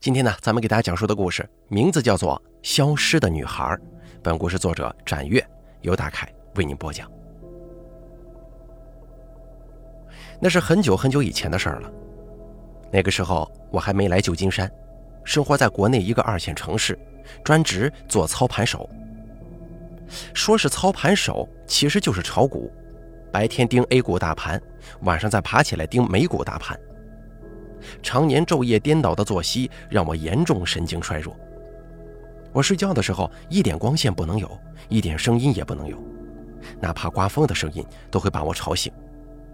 今天呢，咱们给大家讲述的故事名字叫做《消失的女孩》。本故事作者展月，由大凯为您播讲。那是很久很久以前的事儿了。那个时候我还没来旧金山，生活在国内一个二线城市，专职做操盘手。说是操盘手，其实就是炒股，白天盯 A 股大盘，晚上再爬起来盯美股大盘。常年昼夜颠倒的作息让我严重神经衰弱。我睡觉的时候一点光线不能有，一点声音也不能有，哪怕刮风的声音都会把我吵醒。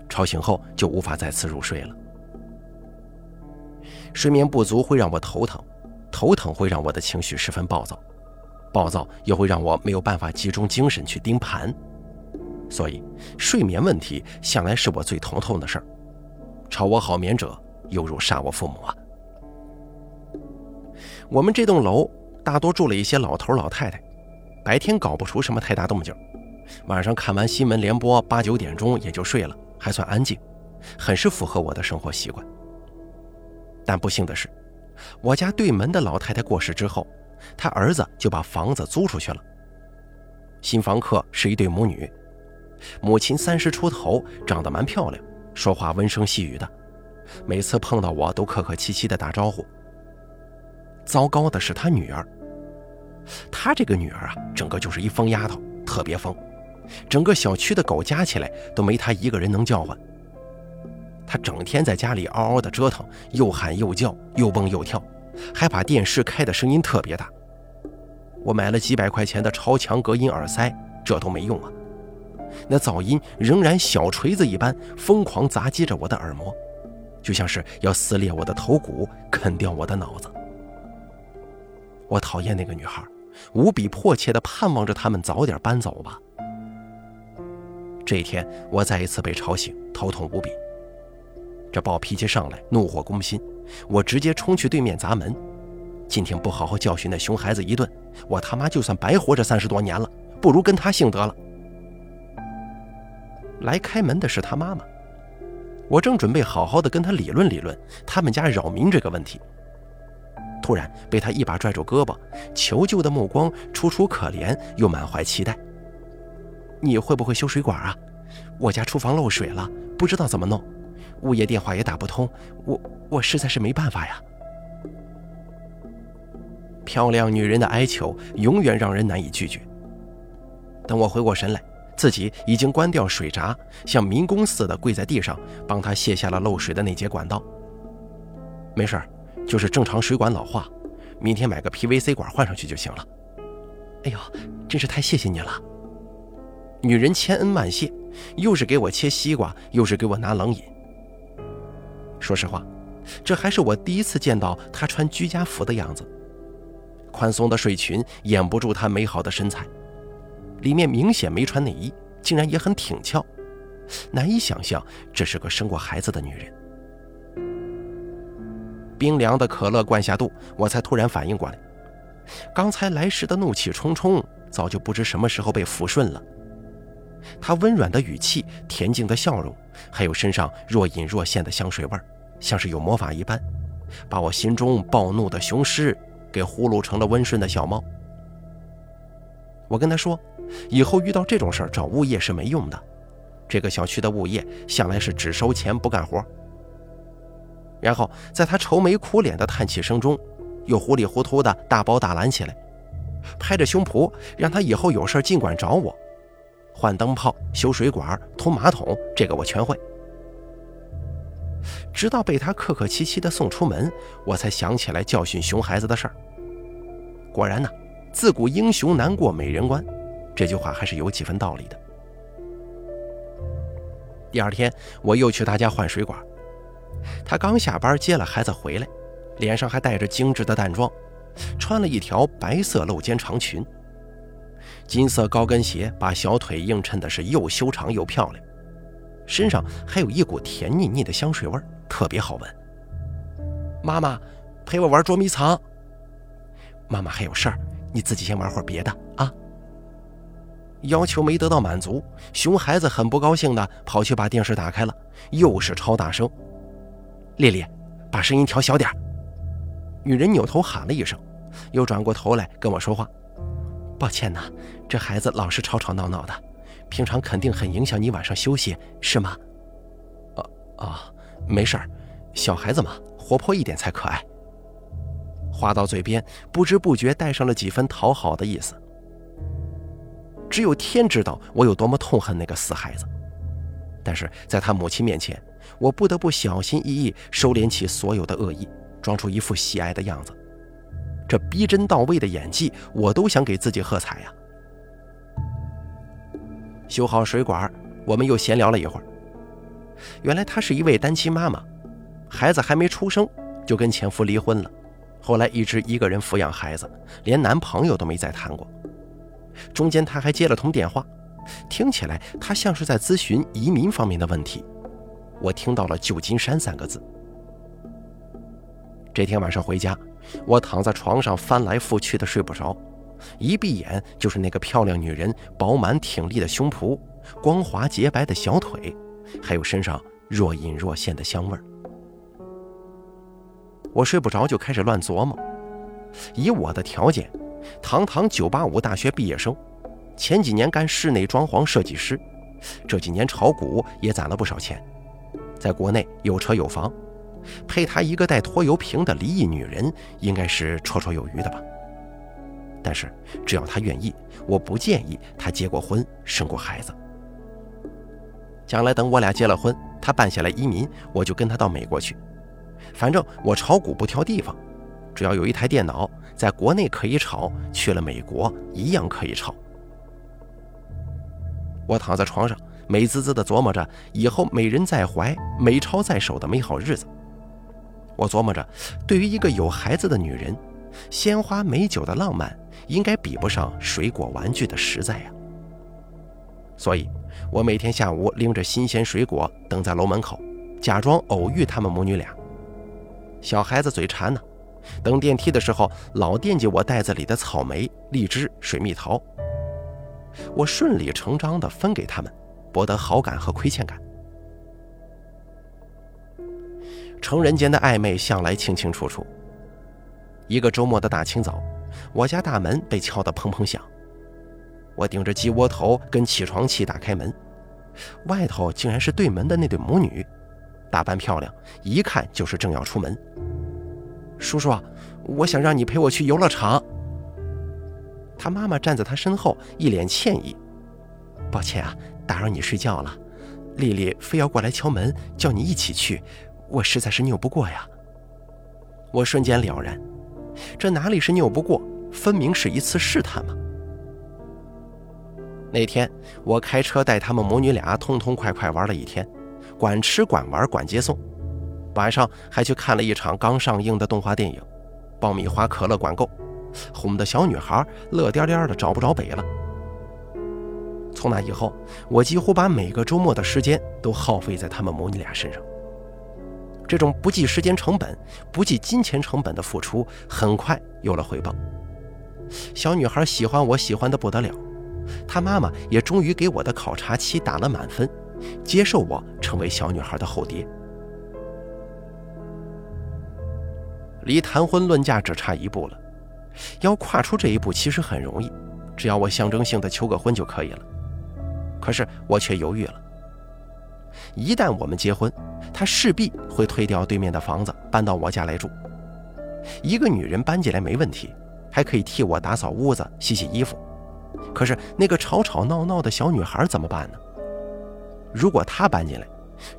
吵醒后就无法再次入睡了。睡眠不足会让我头疼，头疼会让我的情绪十分暴躁，暴躁又会让我没有办法集中精神去盯盘。所以，睡眠问题向来是我最头痛的事儿。吵我好眠者。犹如杀我父母啊！我们这栋楼大多住了一些老头老太太，白天搞不出什么太大动静，晚上看完新闻联播八九点钟也就睡了，还算安静，很是符合我的生活习惯。但不幸的是，我家对门的老太太过世之后，她儿子就把房子租出去了。新房客是一对母女，母亲三十出头，长得蛮漂亮，说话温声细语的。每次碰到我都客客气气的打招呼。糟糕的是他女儿，他这个女儿啊，整个就是一疯丫头，特别疯，整个小区的狗加起来都没她一个人能叫唤。她整天在家里嗷嗷的折腾，又喊又叫，又蹦又跳，还把电视开的声音特别大。我买了几百块钱的超强隔音耳塞，这都没用啊，那噪音仍然小锤子一般疯狂砸击着我的耳膜。就像是要撕裂我的头骨，啃掉我的脑子。我讨厌那个女孩，无比迫切地盼望着他们早点搬走吧。这一天，我再一次被吵醒，头痛无比。这暴脾气上来，怒火攻心，我直接冲去对面砸门。今天不好好教训那熊孩子一顿，我他妈就算白活这三十多年了，不如跟他姓得了。来开门的是他妈妈。我正准备好好的跟他理论理论他们家扰民这个问题，突然被他一把拽住胳膊，求救的目光楚楚可怜又满怀期待。你会不会修水管啊？我家厨房漏水了，不知道怎么弄，物业电话也打不通，我我实在是没办法呀。漂亮女人的哀求永远让人难以拒绝。等我回过神来。自己已经关掉水闸，像民工似的跪在地上，帮他卸下了漏水的那节管道。没事就是正常水管老化，明天买个 PVC 管换上去就行了。哎呦，真是太谢谢你了！女人千恩万谢，又是给我切西瓜，又是给我拿冷饮。说实话，这还是我第一次见到她穿居家服的样子，宽松的睡裙掩不住她美好的身材。里面明显没穿内衣，竟然也很挺翘，难以想象这是个生过孩子的女人。冰凉的可乐灌下肚，我才突然反应过来，刚才来时的怒气冲冲，早就不知什么时候被抚顺了。她温软的语气、恬静的笑容，还有身上若隐若现的香水味像是有魔法一般，把我心中暴怒的雄狮给呼噜成了温顺的小猫。我跟他说。以后遇到这种事儿找物业是没用的，这个小区的物业向来是只收钱不干活。然后在他愁眉苦脸的叹气声中，又糊里糊涂的大包大揽起来，拍着胸脯让他以后有事尽管找我，换灯泡、修水管、通马桶，这个我全会。直到被他客客气气的送出门，我才想起来教训熊孩子的事儿。果然呢，自古英雄难过美人关。这句话还是有几分道理的。第二天，我又去他家换水管。他刚下班接了孩子回来，脸上还带着精致的淡妆，穿了一条白色露肩长裙，金色高跟鞋把小腿映衬的是又修长又漂亮，身上还有一股甜腻腻的香水味，特别好闻。妈妈，陪我玩捉迷藏。妈妈还有事儿，你自己先玩会儿别的啊。要求没得到满足，熊孩子很不高兴的跑去把电视打开了，又是超大声。丽丽，把声音调小点女人扭头喊了一声，又转过头来跟我说话：“抱歉呐，这孩子老是吵吵闹闹的，平常肯定很影响你晚上休息，是吗？”“啊啊，没事儿，小孩子嘛，活泼一点才可爱。”话到嘴边，不知不觉带上了几分讨好的意思。只有天知道我有多么痛恨那个死孩子，但是在他母亲面前，我不得不小心翼翼收敛起所有的恶意，装出一副喜爱的样子。这逼真到位的演技，我都想给自己喝彩呀！修好水管，我们又闲聊了一会儿。原来她是一位单亲妈妈，孩子还没出生就跟前夫离婚了。后来一直一个人抚养孩子，连男朋友都没再谈过。中间他还接了通电话，听起来他像是在咨询移民方面的问题。我听到了“旧金山”三个字。这天晚上回家，我躺在床上翻来覆去的睡不着，一闭眼就是那个漂亮女人饱满挺立的胸脯、光滑洁白的小腿，还有身上若隐若现的香味儿。我睡不着，就开始乱琢磨。以我的条件，堂堂985大学毕业生，前几年干室内装潢设计师，这几年炒股也攒了不少钱，在国内有车有房，配她一个带拖油瓶的离异女人，应该是绰绰有余的吧。但是只要她愿意，我不建议她结过婚、生过孩子。将来等我俩结了婚，她办下来移民，我就跟她到美国去。反正我炒股不挑地方，只要有一台电脑，在国内可以炒，去了美国一样可以炒。我躺在床上，美滋滋地琢磨着以后美人在怀、美钞在手的美好日子。我琢磨着，对于一个有孩子的女人，鲜花美酒的浪漫应该比不上水果玩具的实在呀。所以，我每天下午拎着新鲜水果等在楼门口，假装偶遇他们母女俩。小孩子嘴馋呢，等电梯的时候老惦记我袋子里的草莓、荔枝、水蜜桃。我顺理成章地分给他们，博得好感和亏欠感。成人间的暧昧向来清清楚楚。一个周末的大清早，我家大门被敲得砰砰响。我顶着鸡窝头跟起床气打开门，外头竟然是对门的那对母女。打扮漂亮，一看就是正要出门。叔叔，我想让你陪我去游乐场。他妈妈站在他身后，一脸歉意：“抱歉啊，打扰你睡觉了。丽丽非要过来敲门，叫你一起去，我实在是拗不过呀。”我瞬间了然，这哪里是拗不过，分明是一次试探嘛。那天我开车带他们母女俩痛痛快快玩了一天。管吃管玩管接送，晚上还去看了一场刚上映的动画电影，爆米花可乐管够，哄得小女孩乐颠颠的找不着北了。从那以后，我几乎把每个周末的时间都耗费在他们母女俩身上。这种不计时间成本、不计金钱成本的付出，很快有了。回报。小女孩喜欢我喜欢的不得了，她妈妈也终于给我的考察期打了。满分。接受我成为小女孩的后爹，离谈婚论嫁只差一步了。要跨出这一步其实很容易，只要我象征性的求个婚就可以了。可是我却犹豫了。一旦我们结婚，她势必会推掉对面的房子，搬到我家来住。一个女人搬进来没问题，还可以替我打扫屋子、洗洗衣服。可是那个吵吵闹闹的小女孩怎么办呢？如果她搬进来，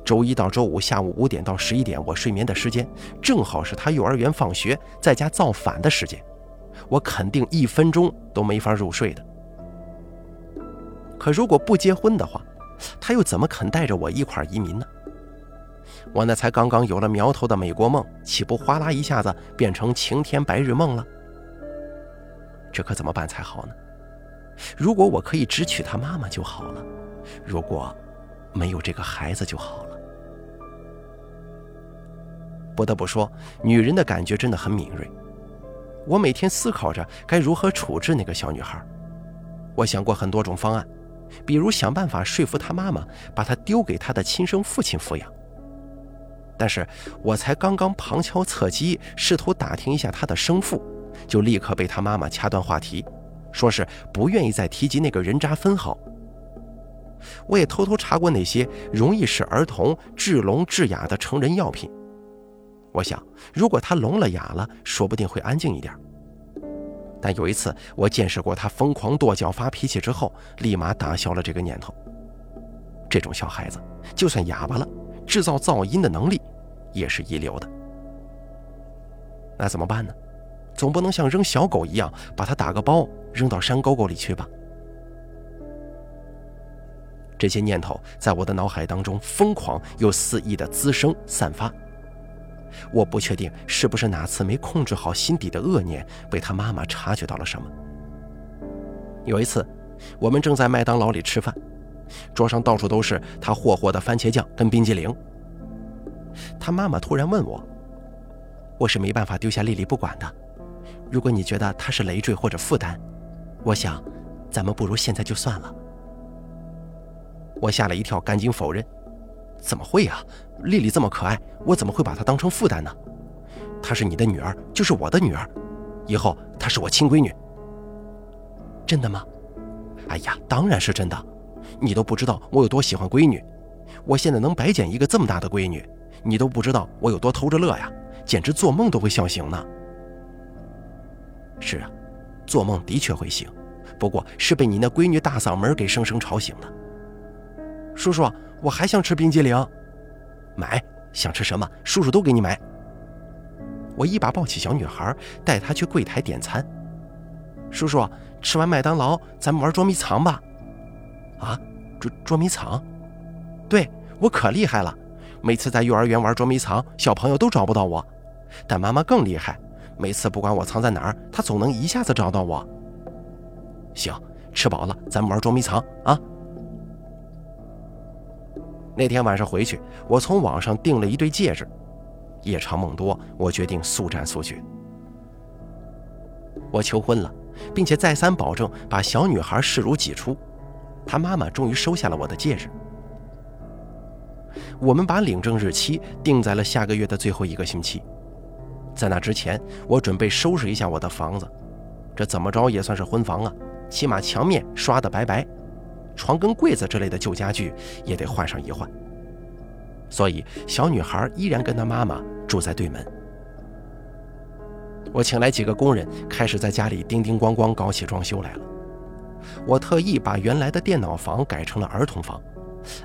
周一到周五下午五点到十一点，我睡眠的时间正好是他幼儿园放学在家造反的时间，我肯定一分钟都没法入睡的。可如果不结婚的话，他又怎么肯带着我一块移民呢？我那才刚刚有了苗头的美国梦，岂不哗啦一下子变成晴天白日梦了？这可怎么办才好呢？如果我可以只娶他妈妈就好了，如果……没有这个孩子就好了。不得不说，女人的感觉真的很敏锐。我每天思考着该如何处置那个小女孩。我想过很多种方案，比如想办法说服她妈妈把她丢给她的亲生父亲抚养。但是我才刚刚旁敲侧击，试图打听一下她的生父，就立刻被她妈妈掐断话题，说是不愿意再提及那个人渣分号。我也偷偷查过那些容易使儿童致聋致哑的成人药品。我想，如果他聋了哑了，说不定会安静一点。但有一次，我见识过他疯狂跺脚发脾气之后，立马打消了这个念头。这种小孩子，就算哑巴了，制造噪音的能力也是一流的。那怎么办呢？总不能像扔小狗一样，把他打个包扔到山沟沟里去吧？这些念头在我的脑海当中疯狂又肆意的滋生散发。我不确定是不是哪次没控制好心底的恶念，被他妈妈察觉到了什么。有一次，我们正在麦当劳里吃饭，桌上到处都是他霍霍的番茄酱跟冰激凌。他妈妈突然问我：“我是没办法丢下丽丽不管的，如果你觉得她是累赘或者负担，我想，咱们不如现在就算了。”我吓了一跳，赶紧否认：“怎么会呀？丽丽这么可爱，我怎么会把她当成负担呢？她是你的女儿，就是我的女儿，以后她是我亲闺女。真的吗？哎呀，当然是真的。你都不知道我有多喜欢闺女，我现在能白捡一个这么大的闺女，你都不知道我有多偷着乐呀，简直做梦都会笑醒呢。是啊，做梦的确会醒，不过是被你那闺女大嗓门给生生吵醒的。”叔叔，我还想吃冰激凌，买，想吃什么，叔叔都给你买。我一把抱起小女孩，带她去柜台点餐。叔叔，吃完麦当劳，咱们玩捉迷藏吧。啊，捉捉迷藏？对，我可厉害了，每次在幼儿园玩捉迷藏，小朋友都找不到我，但妈妈更厉害，每次不管我藏在哪儿，她总能一下子找到我。行，吃饱了，咱们玩捉迷藏啊。那天晚上回去，我从网上订了一对戒指。夜长梦多，我决定速战速决。我求婚了，并且再三保证把小女孩视如己出。她妈妈终于收下了我的戒指。我们把领证日期定在了下个月的最后一个星期。在那之前，我准备收拾一下我的房子。这怎么着也算是婚房啊，起码墙面刷得白白。床跟柜子之类的旧家具也得换上一换，所以小女孩依然跟她妈妈住在对门。我请来几个工人，开始在家里叮叮咣咣搞起装修来了。我特意把原来的电脑房改成了儿童房，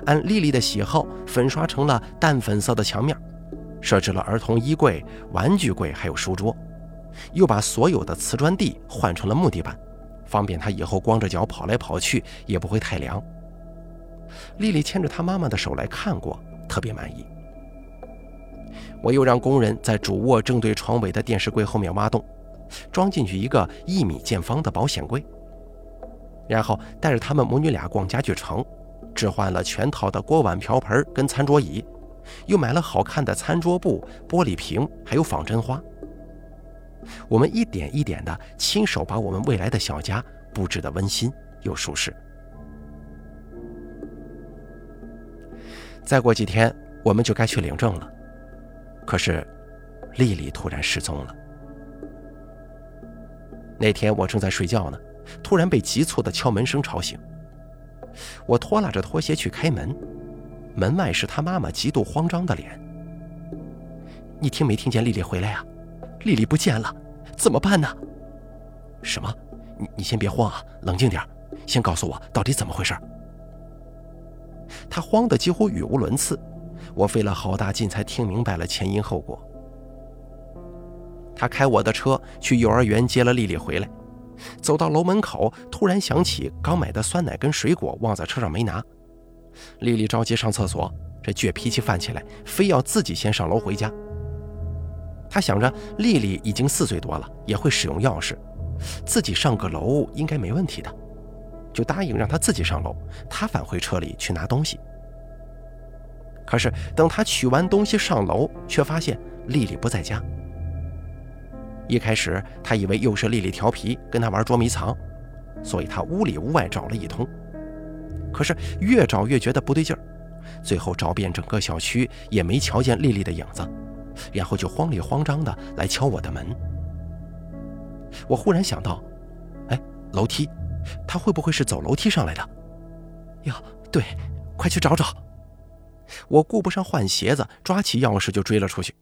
按丽丽的喜好粉刷成了淡粉色的墙面，设置了儿童衣柜、玩具柜还有书桌，又把所有的瓷砖地换成了木地板。方便他以后光着脚跑来跑去也不会太凉。丽丽牵着她妈妈的手来看过，特别满意。我又让工人在主卧正对床尾的电视柜后面挖洞，装进去一个一米见方的保险柜。然后带着他们母女俩逛家具城，置换了全套的锅碗瓢盆跟餐桌椅，又买了好看的餐桌布、玻璃瓶，还有仿真花。我们一点一点的亲手把我们未来的小家布置的温馨又舒适。再过几天，我们就该去领证了。可是，丽丽突然失踪了。那天我正在睡觉呢，突然被急促的敲门声吵醒。我拖拉着拖鞋去开门，门外是她妈妈极度慌张的脸。你听没听见丽丽回来呀？丽丽不见了，怎么办呢？什么？你你先别慌啊，冷静点，先告诉我到底怎么回事。他慌得几乎语无伦次，我费了好大劲才听明白了前因后果。他开我的车去幼儿园接了丽丽回来，走到楼门口，突然想起刚买的酸奶跟水果忘在车上没拿。丽丽着急上厕所，这倔脾气犯起来，非要自己先上楼回家。他想着丽丽已经四岁多了，也会使用钥匙，自己上个楼应该没问题的，就答应让她自己上楼，他返回车里去拿东西。可是等他取完东西上楼，却发现丽丽不在家。一开始他以为又是丽丽调皮，跟他玩捉迷藏，所以他屋里屋外找了一通，可是越找越觉得不对劲儿，最后找遍整个小区也没瞧见丽丽的影子，然后就慌里慌张的来敲我的门。我忽然想到，哎，楼梯，他会不会是走楼梯上来的？呀，对，快去找找！我顾不上换鞋子，抓起钥匙就追了出去。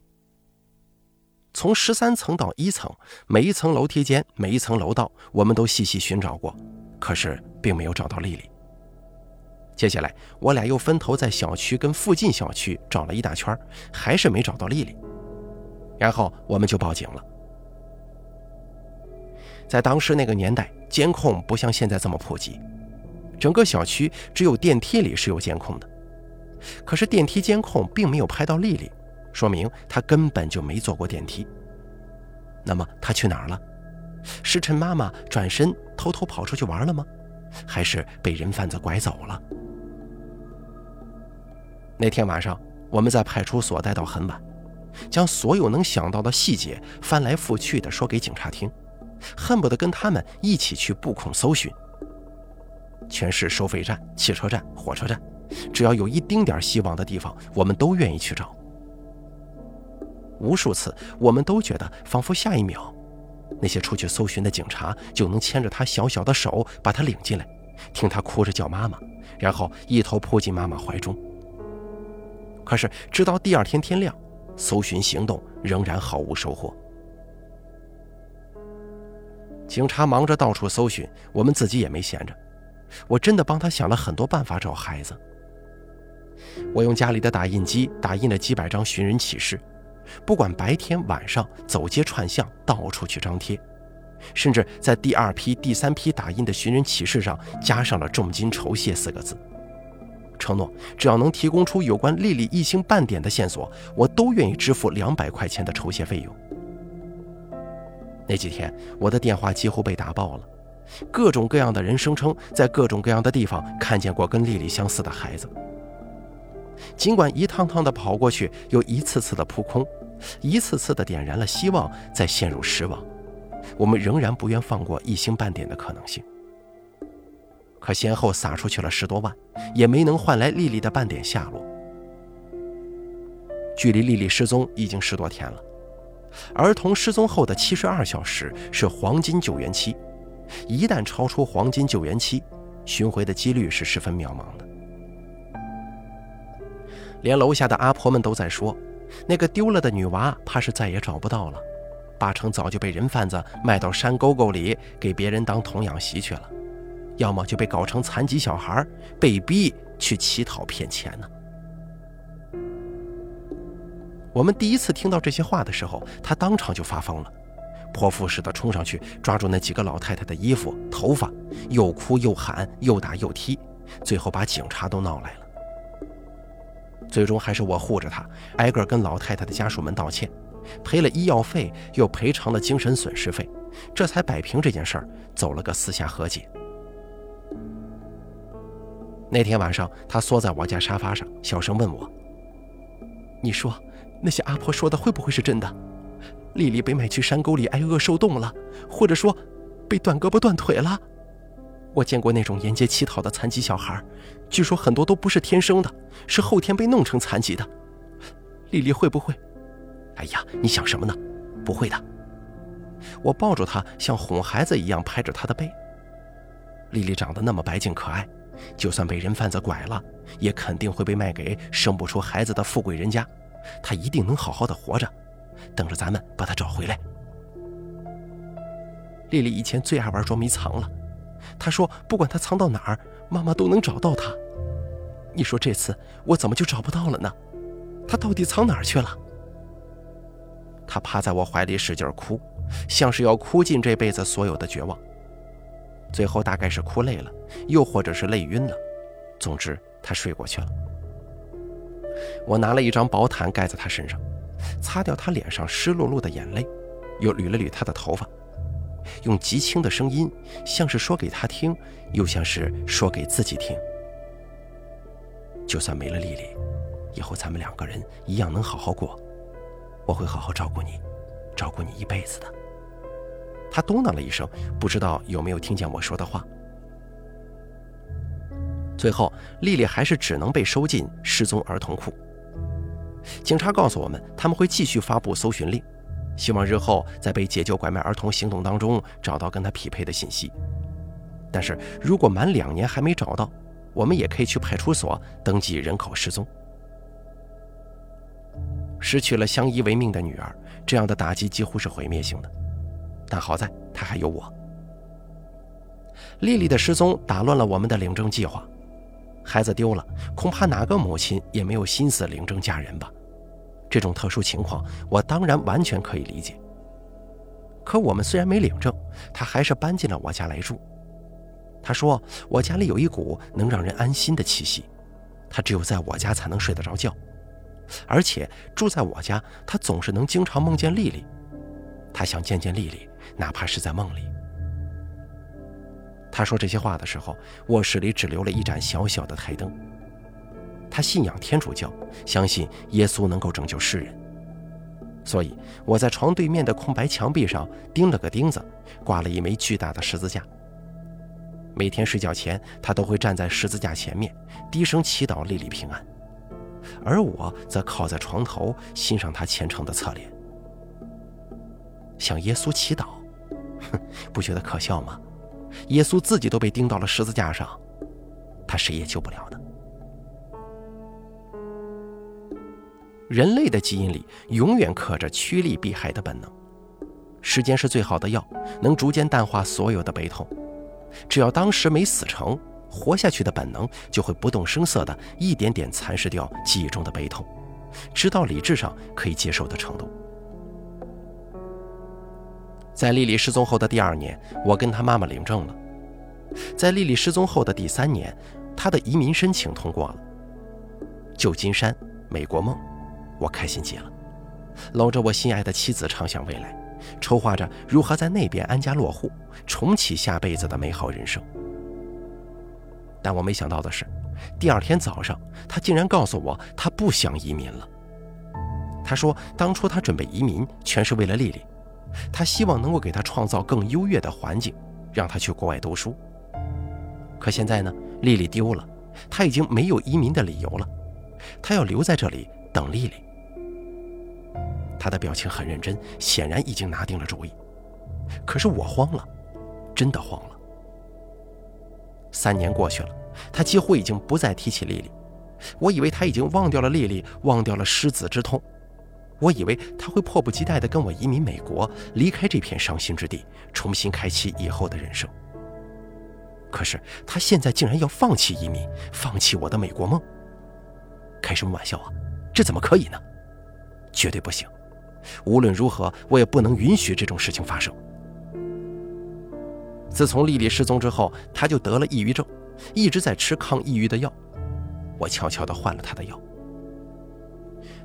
从十三层到一层，每一层楼梯间，每一层楼道，我们都细细寻找过，可是并没有找到丽丽。接下来，我俩又分头在小区跟附近小区找了一大圈，还是没找到丽丽。然后我们就报警了。在当时那个年代，监控不像现在这么普及，整个小区只有电梯里是有监控的。可是电梯监控并没有拍到丽丽，说明她根本就没坐过电梯。那么她去哪儿了？是趁妈妈转身偷偷跑出去玩了吗？还是被人贩子拐走了？那天晚上，我们在派出所待到很晚，将所有能想到的细节翻来覆去的说给警察听，恨不得跟他们一起去布控搜寻。全市收费站、汽车站、火车站，只要有一丁点希望的地方，我们都愿意去找。无数次，我们都觉得仿佛下一秒，那些出去搜寻的警察就能牵着他小小的手，把他领进来，听他哭着叫妈妈，然后一头扑进妈妈怀中。可是，直到第二天天亮，搜寻行动仍然毫无收获。警察忙着到处搜寻，我们自己也没闲着。我真的帮他想了很多办法找孩子。我用家里的打印机打印了几百张寻人启事，不管白天晚上，走街串巷，到处去张贴，甚至在第二批、第三批打印的寻人启事上加上了“重金酬谢”四个字。承诺，只要能提供出有关丽丽一星半点的线索，我都愿意支付两百块钱的酬谢费用。那几天，我的电话几乎被打爆了，各种各样的人声称在各种各样的地方看见过跟丽丽相似的孩子。尽管一趟趟的跑过去，又一次次的扑空，一次次的点燃了希望，再陷入失望，我们仍然不愿放过一星半点的可能性。可先后撒出去了十多万，也没能换来丽丽的半点下落。距离丽丽失踪已经十多天了，儿童失踪后的七十二小时是黄金救援期，一旦超出黄金救援期，寻回的几率是十分渺茫的。连楼下的阿婆们都在说，那个丢了的女娃怕是再也找不到了，八成早就被人贩子卖到山沟沟里，给别人当童养媳去了。要么就被搞成残疾小孩，被逼去乞讨骗钱呢。我们第一次听到这些话的时候，他当场就发疯了，泼妇似的冲上去抓住那几个老太太的衣服、头发，又哭又喊，又打又踢，最后把警察都闹来了。最终还是我护着他，挨个跟老太太的家属们道歉，赔了医药费，又赔偿了精神损失费，这才摆平这件事儿，走了个私下和解。那天晚上，他缩在我家沙发上，小声问我：“你说，那些阿婆说的会不会是真的？丽丽被卖去山沟里挨饿受冻了，或者说，被断胳膊断腿了？我见过那种沿街乞讨的残疾小孩，据说很多都不是天生的，是后天被弄成残疾的。丽丽会不会？哎呀，你想什么呢？不会的。”我抱住她，像哄孩子一样拍着她的背。丽丽长得那么白净可爱。就算被人贩子拐了，也肯定会被卖给生不出孩子的富贵人家。他一定能好好的活着，等着咱们把他找回来。丽丽以前最爱玩捉迷藏了，她说不管他藏到哪儿，妈妈都能找到他。你说这次我怎么就找不到了呢？他到底藏哪儿去了？他趴在我怀里使劲哭，像是要哭尽这辈子所有的绝望。最后大概是哭累了，又或者是累晕了，总之他睡过去了。我拿了一张薄毯盖在他身上，擦掉他脸上湿漉漉的眼泪，又捋了捋他的头发，用极轻的声音，像是说给他听，又像是说给自己听。就算没了丽丽，以后咱们两个人一样能好好过，我会好好照顾你，照顾你一辈子的。他嘟囔了一声，不知道有没有听见我说的话。最后，丽丽还是只能被收进失踪儿童库。警察告诉我们，他们会继续发布搜寻令，希望日后在被解救拐卖儿童行动当中找到跟他匹配的信息。但是如果满两年还没找到，我们也可以去派出所登记人口失踪。失去了相依为命的女儿，这样的打击几乎是毁灭性的。但好在她还有我。丽丽的失踪打乱了我们的领证计划。孩子丢了，恐怕哪个母亲也没有心思领证嫁人吧？这种特殊情况，我当然完全可以理解。可我们虽然没领证，他还是搬进了我家来住。他说我家里有一股能让人安心的气息，他只有在我家才能睡得着觉。而且住在我家，他总是能经常梦见丽丽。他想见见丽丽，哪怕是在梦里。他说这些话的时候，卧室里只留了一盏小小的台灯。他信仰天主教，相信耶稣能够拯救世人，所以我在床对面的空白墙壁上钉了个钉子，挂了一枚巨大的十字架。每天睡觉前，他都会站在十字架前面，低声祈祷丽丽平安，而我则靠在床头欣赏他虔诚的侧脸，向耶稣祈祷。哼，不觉得可笑吗？耶稣自己都被钉到了十字架上，他谁也救不了的。人类的基因里永远刻着趋利避害的本能，时间是最好的药，能逐渐淡化所有的悲痛。只要当时没死成，活下去的本能就会不动声色的一点点蚕食掉记忆中的悲痛，直到理智上可以接受的程度。在丽丽失踪后的第二年，我跟她妈妈领证了。在丽丽失踪后的第三年，她的移民申请通过了。旧金山，美国梦，我开心极了，搂着我心爱的妻子畅想未来，筹划着如何在那边安家落户，重启下辈子的美好人生。但我没想到的是，第二天早上，她竟然告诉我她不想移民了。她说，当初她准备移民全是为了丽丽。他希望能够给他创造更优越的环境，让他去国外读书。可现在呢，丽丽丢了，他已经没有移民的理由了。他要留在这里等丽丽。他的表情很认真，显然已经拿定了主意。可是我慌了，真的慌了。三年过去了，他几乎已经不再提起丽丽。我以为他已经忘掉了丽丽，忘掉了失子之痛。我以为他会迫不及待地跟我移民美国，离开这片伤心之地，重新开启以后的人生。可是他现在竟然要放弃移民，放弃我的美国梦。开什么玩笑啊！这怎么可以呢？绝对不行！无论如何，我也不能允许这种事情发生。自从丽丽失踪之后，他就得了抑郁症，一直在吃抗抑郁的药。我悄悄地换了他的药。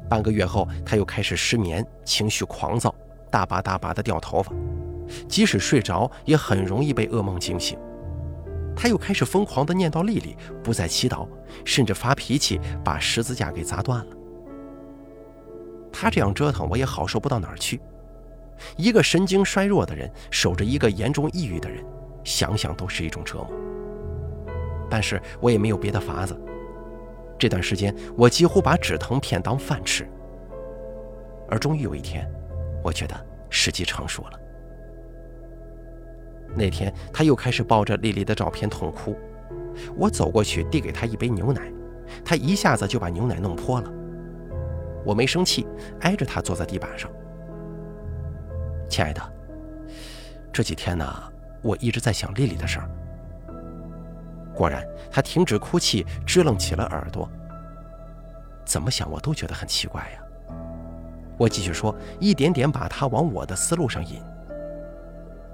半个月后，他又开始失眠，情绪狂躁，大把大把的掉头发，即使睡着也很容易被噩梦惊醒。他又开始疯狂的念叨丽丽，不再祈祷，甚至发脾气，把十字架给砸断了。他这样折腾，我也好受不到哪儿去。一个神经衰弱的人守着一个严重抑郁的人，想想都是一种折磨。但是我也没有别的法子。这段时间，我几乎把止疼片当饭吃。而终于有一天，我觉得时机成熟了。那天，他又开始抱着丽丽的照片痛哭。我走过去，递给他一杯牛奶，他一下子就把牛奶弄泼了。我没生气，挨着他坐在地板上。亲爱的，这几天呢，我一直在想丽丽的事儿。果然，他停止哭泣，支棱起了耳朵。怎么想我都觉得很奇怪呀。我继续说，一点点把他往我的思路上引。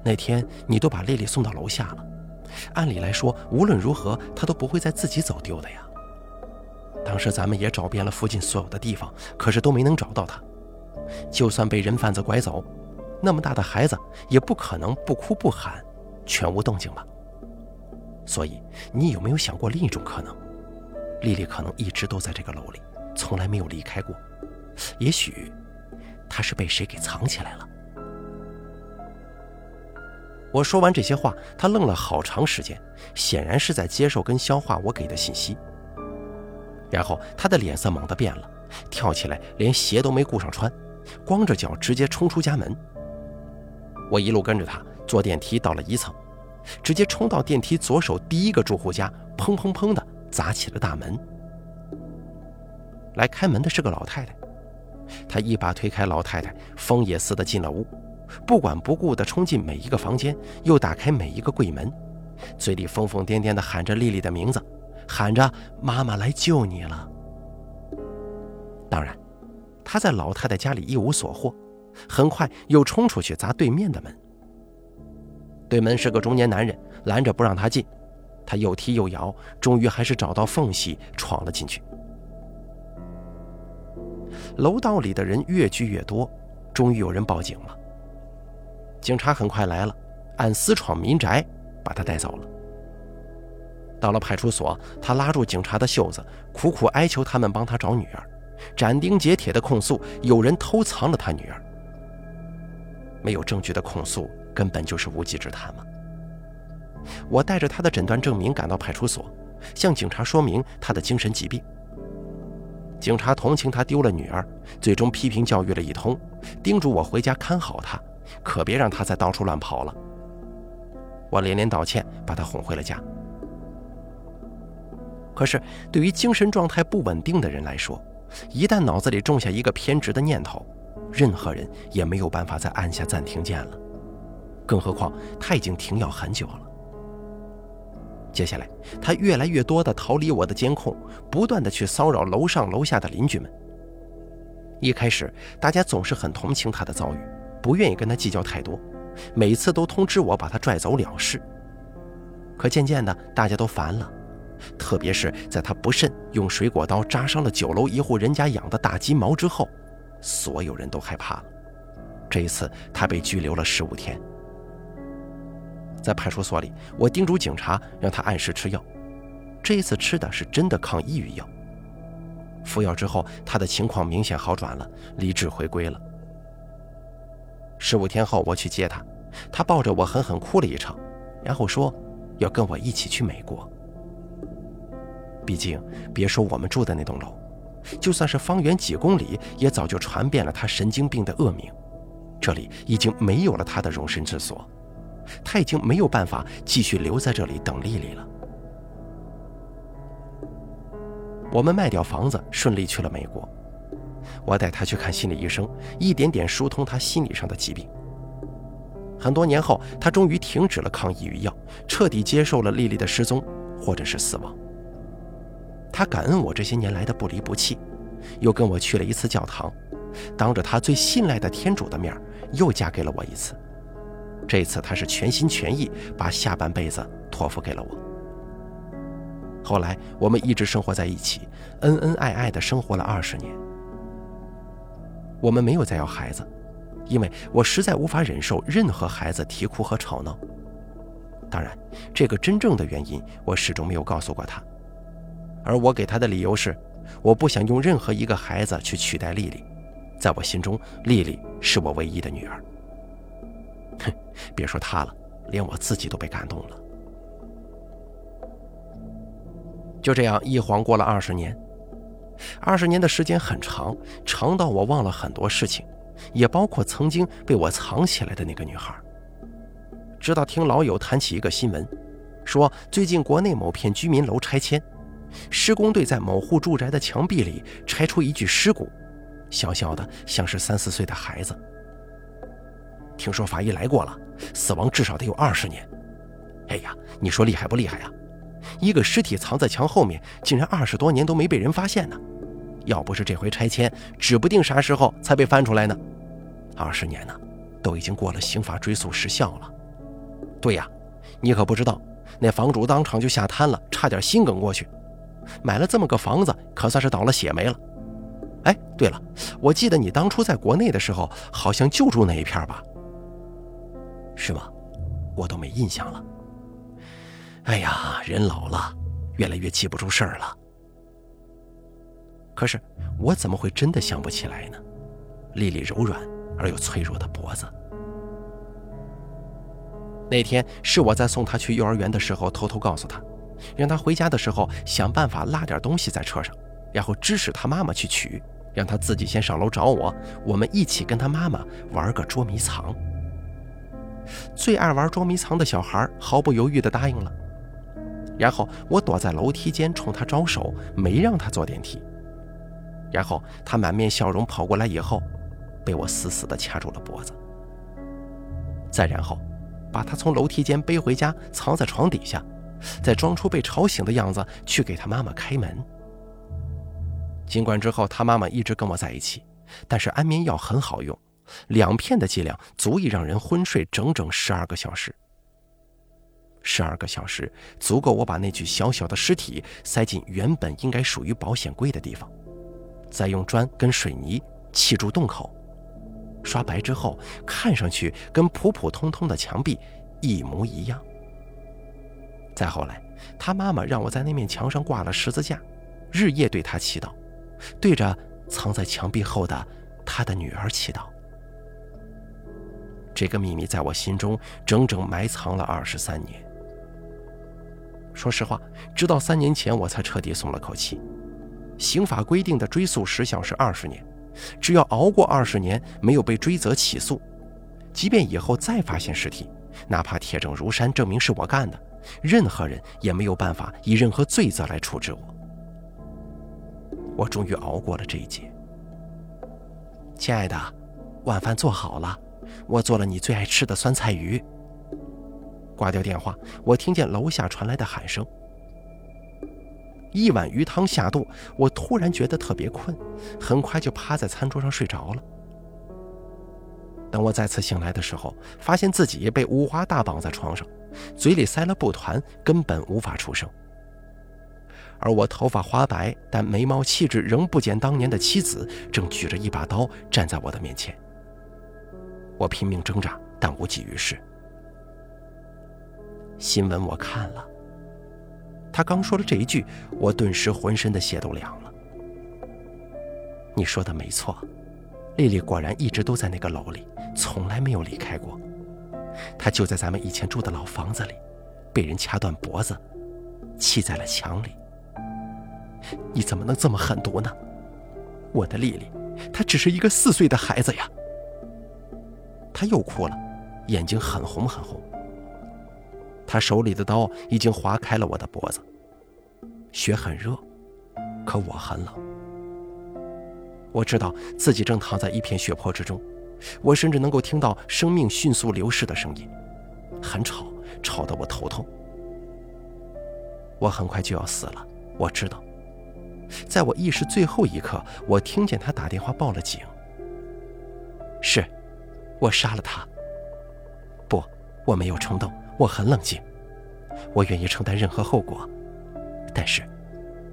那天你都把丽丽送到楼下了，按理来说，无论如何她都不会再自己走丢的呀。当时咱们也找遍了附近所有的地方，可是都没能找到她。就算被人贩子拐走，那么大的孩子也不可能不哭不喊，全无动静吧。所以，你有没有想过另一种可能？丽丽可能一直都在这个楼里，从来没有离开过。也许，她是被谁给藏起来了。我说完这些话，他愣了好长时间，显然是在接受跟消化我给的信息。然后他的脸色猛地变了，跳起来连鞋都没顾上穿，光着脚直接冲出家门。我一路跟着他坐电梯到了一层，直接冲到电梯左手第一个住户家，砰砰砰的砸起了大门。来开门的是个老太太，她一把推开老太太，风也似的进了屋。不管不顾的冲进每一个房间，又打开每一个柜门，嘴里疯疯癫癫的喊着丽丽的名字，喊着“妈妈来救你了”。当然，他在老太太家里一无所获，很快又冲出去砸对面的门。对门是个中年男人，拦着不让他进，他又踢又摇，终于还是找到缝隙闯了进去。楼道里的人越聚越多，终于有人报警了。警察很快来了，按私闯民宅把他带走了。到了派出所，他拉住警察的袖子，苦苦哀求他们帮他找女儿，斩钉截铁地控诉有人偷藏了他女儿。没有证据的控诉根本就是无稽之谈嘛。我带着他的诊断证明赶到派出所，向警察说明他的精神疾病。警察同情他丢了女儿，最终批评教育了一通，叮嘱我回家看好他。可别让他再到处乱跑了。我连连道歉，把他哄回了家。可是，对于精神状态不稳定的人来说，一旦脑子里种下一个偏执的念头，任何人也没有办法再按下暂停键了。更何况他已经停药很久了。接下来，他越来越多地逃离我的监控，不断地去骚扰楼上楼下的邻居们。一开始，大家总是很同情他的遭遇。不愿意跟他计较太多，每次都通知我把他拽走了事。可渐渐的，大家都烦了，特别是在他不慎用水果刀扎伤了九楼一户人家养的大金毛之后，所有人都害怕了。这一次，他被拘留了十五天。在派出所里，我叮嘱警察让他按时吃药。这一次吃的是真的抗抑郁药。服药之后，他的情况明显好转了，理智回归了。十五天后，我去接他，他抱着我狠狠哭了一场，然后说要跟我一起去美国。毕竟，别说我们住的那栋楼，就算是方圆几公里，也早就传遍了他神经病的恶名。这里已经没有了他的容身之所，他已经没有办法继续留在这里等丽丽了。我们卖掉房子，顺利去了美国。我带他去看心理医生，一点点疏通他心理上的疾病。很多年后，他终于停止了抗抑郁药，彻底接受了丽丽的失踪或者是死亡。他感恩我这些年来的不离不弃，又跟我去了一次教堂，当着他最信赖的天主的面，又嫁给了我一次。这次他是全心全意把下半辈子托付给了我。后来我们一直生活在一起，恩恩爱爱的生活了二十年。我们没有再要孩子，因为我实在无法忍受任何孩子啼哭和吵闹。当然，这个真正的原因我始终没有告诉过他，而我给他的理由是，我不想用任何一个孩子去取代丽丽，在我心中，丽丽是我唯一的女儿。哼，别说他了，连我自己都被感动了。就这样，一晃过了二十年。二十年的时间很长，长到我忘了很多事情，也包括曾经被我藏起来的那个女孩。直到听老友谈起一个新闻，说最近国内某片居民楼拆迁，施工队在某户住宅的墙壁里拆出一具尸骨，小小的像是三四岁的孩子。听说法医来过了，死亡至少得有二十年。哎呀，你说厉害不厉害呀？一个尸体藏在墙后面，竟然二十多年都没被人发现呢。要不是这回拆迁，指不定啥时候才被翻出来呢。二十年呢，都已经过了刑法追诉时效了。对呀，你可不知道，那房主当场就吓瘫了，差点心梗过去。买了这么个房子，可算是倒了血霉了。哎，对了，我记得你当初在国内的时候，好像就住那一片吧？是吗？我都没印象了。哎呀，人老了，越来越记不住事儿了。可是我怎么会真的想不起来呢？丽丽柔软而又脆弱的脖子，那天是我在送她去幼儿园的时候，偷偷告诉她，让她回家的时候想办法拉点东西在车上，然后指使她妈妈去取，让她自己先上楼找我，我们一起跟她妈妈玩个捉迷藏。最爱玩捉迷藏的小孩毫不犹豫地答应了，然后我躲在楼梯间冲他招手，没让他坐电梯。然后他满面笑容跑过来以后，被我死死地掐住了脖子。再然后。把他从楼梯间背回家，藏在床底下，再装出被吵醒的样子去给他妈妈开门。尽管之后他妈妈一直跟我在一起，但是安眠药很好用，两片的剂量足以让人昏睡整整十二个小时。十二个小时足够我把那具小小的尸体塞进原本应该属于保险柜的地方，再用砖跟水泥砌住洞口。刷白之后，看上去跟普普通通的墙壁一模一样。再后来，他妈妈让我在那面墙上挂了十字架，日夜对他祈祷，对着藏在墙壁后的他的女儿祈祷。这个秘密在我心中整整埋藏了二十三年。说实话，直到三年前我才彻底松了口气。刑法规定的追诉时效是二十年。只要熬过二十年没有被追责起诉，即便以后再发现尸体，哪怕铁证如山证明是我干的，任何人也没有办法以任何罪责来处置我。我终于熬过了这一劫。亲爱的，晚饭做好了，我做了你最爱吃的酸菜鱼。挂掉电话，我听见楼下传来的喊声。一碗鱼汤下肚，我突然觉得特别困，很快就趴在餐桌上睡着了。等我再次醒来的时候，发现自己被五花大绑在床上，嘴里塞了布团，根本无法出声。而我头发花白，但眉毛气质仍不减当年的妻子，正举着一把刀站在我的面前。我拼命挣扎，但无济于事。新闻我看了。他刚说了这一句，我顿时浑身的血都凉了。你说的没错，丽丽果然一直都在那个楼里，从来没有离开过。她就在咱们以前住的老房子里，被人掐断脖子，砌在了墙里。你怎么能这么狠毒呢？我的丽丽，她只是一个四岁的孩子呀。他又哭了，眼睛很红很红。他手里的刀已经划开了我的脖子，血很热，可我很冷。我知道自己正躺在一片血泊之中，我甚至能够听到生命迅速流逝的声音，很吵，吵得我头痛。我很快就要死了，我知道。在我意识最后一刻，我听见他打电话报了警。是，我杀了他。不，我没有冲动。我很冷静，我愿意承担任何后果，但是，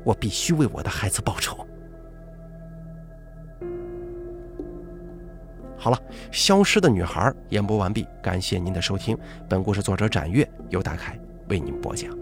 我必须为我的孩子报仇。好了，消失的女孩演播完毕，感谢您的收听。本故事作者展月由大凯为您播讲。